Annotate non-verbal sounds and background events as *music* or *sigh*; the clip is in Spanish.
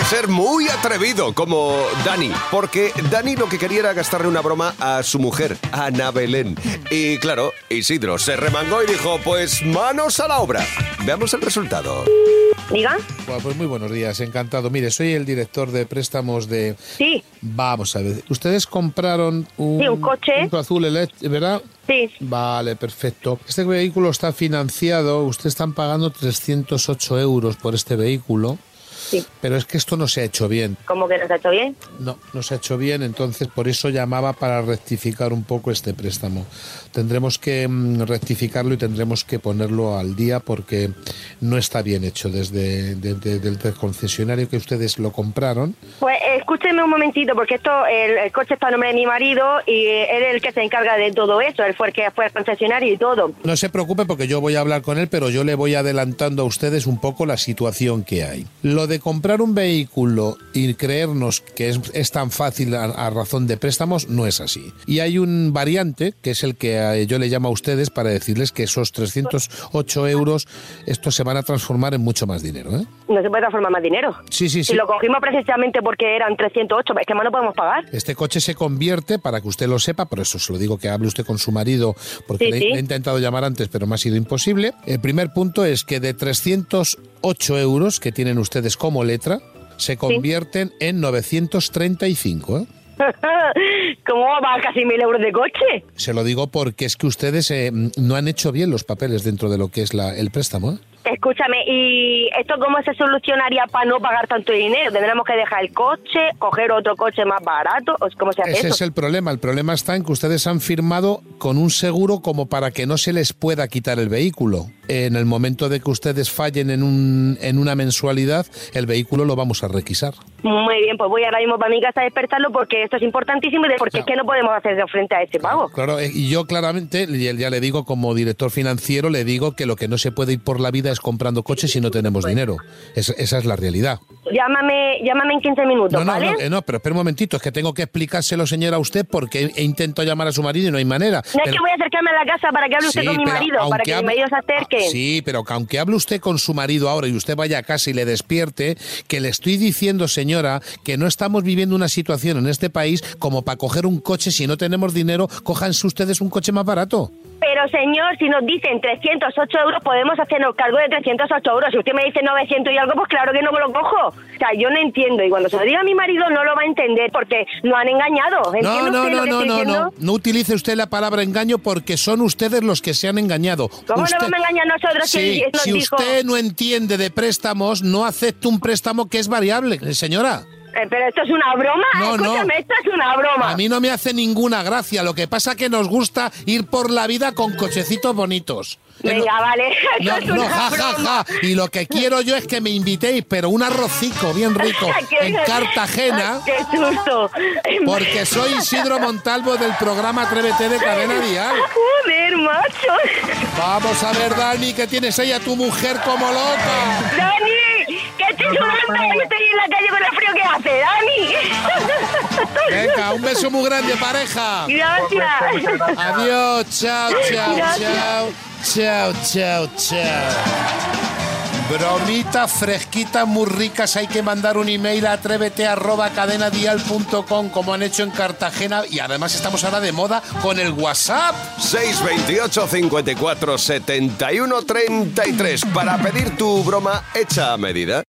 que ser muy atrevido como Dani, porque Dani lo que quería era gastarle una broma a su mujer, Ana Belén. Y claro, Isidro se remangó y dijo, pues manos a la obra. Veamos el resultado. Diga. Bueno, pues muy buenos días, encantado. Mire, soy el director de préstamos de... Sí, Vamos a ver, ustedes compraron un, Sí, un coche. un azul eléctrico, ¿verdad? sí. Vale, perfecto. Este vehículo está financiado, ustedes están pagando 308 euros por este vehículo, Sí. pero es que esto no se ha hecho bien. ¿Cómo que no se ha hecho bien? No, no se ha hecho bien, entonces por eso llamaba para rectificar un poco este préstamo. Tendremos que mm, rectificarlo y tendremos que ponerlo al día porque no está bien hecho desde de- de- del concesionario que ustedes lo compraron. Pues escúcheme un momentito, porque esto, el, el coche está a nombre de mi marido y eh, él es el que se encarga de todo eso. Él fue el que fue al concesionario y todo. No se preocupe porque yo voy a hablar con él, pero yo le voy adelantando a ustedes un poco la situación que hay. Lo de comprar un vehículo y creernos que es, es tan fácil a, a razón de préstamos no es así. Y hay un variante, que es el que eh, yo le llamo a ustedes para decirles que esos 308 euros, estos se van a transformar en mucho más dinero. ¿eh? No se puede transformar más dinero. Sí, sí, sí. Si lo cogimos precisamente porque eran 308, es que más no podemos pagar. Este coche se convierte, para que usted lo sepa, por eso se lo digo que hable usted con su marido, porque Sí, le, sí. le he intentado llamar antes, pero me ha sido imposible. El primer punto es que de 308 euros que tienen ustedes como letra, se convierten en 935. ¿eh? *laughs* ¿Cómo va a pagar casi mil euros de coche? Se lo digo porque es que ustedes eh, no han hecho bien los papeles dentro de lo que es la- el préstamo. ¿eh? Escúchame, ¿y esto cómo se solucionaría para no pagar tanto dinero? ¿Tendremos que dejar el coche, coger otro coche más barato? ¿O ¿Cómo se hace Ese eso? es el problema. El problema está en que ustedes han firmado con un seguro como para que no se les pueda quitar el vehículo. En el momento de que ustedes fallen en, un, en una mensualidad, el vehículo lo vamos a requisar. Muy bien, pues voy ahora mismo para mi casa a despertarlo porque esto es importantísimo y de- porque Claro. es que no podemos hacer frente a este pago. Claro, eh, y yo claramente, y ya le digo como director financiero, le digo que lo que no se puede ir por la vida es comprando coches si no tenemos dinero. Es- esa es la realidad. Llámame, llámame en 15 minutos, No, no, ¿vale? no, eh, no, pero espera un momentito, es que tengo que explicárselo, señora, a usted porque he, intentado llamar a su marido y no hay manera. No es que voy a acercarme a la casa para que hable usted Sí, con mi marido, para que mi hable- marido se acerque. Ah, Sí, pero que aunque hable usted con su marido ahora y usted vaya a casa y le despierte, que le estoy diciendo, señora, que no estamos viviendo una situación en este país como para coger un coche si no tenemos dinero, cójanse ustedes un coche más barato. Pero señor, si nos dicen 308 euros, podemos hacernos cargo de 308 euros. Si usted me dice 900 y algo, pues claro que no me lo cojo. O sea, yo no entiendo. Y cuando se lo diga a mi marido, no lo va a entender porque nos han engañado. No, ¿Entiende no, no, lo no, no, no. No utilice usted la palabra engaño porque son ustedes los que se han engañado. ¿Cómo Usted- no vamos a engañar nosotros si Sí, él nos si dijo- usted no entiende de préstamos, no acepte un préstamo que es variable, señora. Eh, pero esto es una broma. No, no. Escúchame, esto es una broma. A mí no me hace ninguna gracia. Lo que pasa que nos gusta ir por la vida con cochecitos bonitos. Venga, vale. *laughs* Esto No, es no, una ja, ja, broma. ja. Y lo que quiero yo es que me invitéis, pero un arrocico bien rico *laughs* en Cartagena, *laughs* Qué susto. porque soy Isidro Montalvo del programa Atrévete de Cadena Dial. Joder, macho. Vamos a ver, Dani, que tienes ahí a tu mujer como loca. Dani, que estoy sudando. Yo estoy en la calle con el frío que hace, Dani. Venga, un beso muy grande, pareja. Gracias. Adiós, chao, chao, Gracias. chao. Chao, chao, chao. Bromitas fresquitas muy ricas, hay que mandar un email a atrévete arroba cadenadial.com como han hecho en Cartagena y además estamos ahora de moda con el WhatsApp. 628 54 71 33 para pedir tu broma hecha a medida.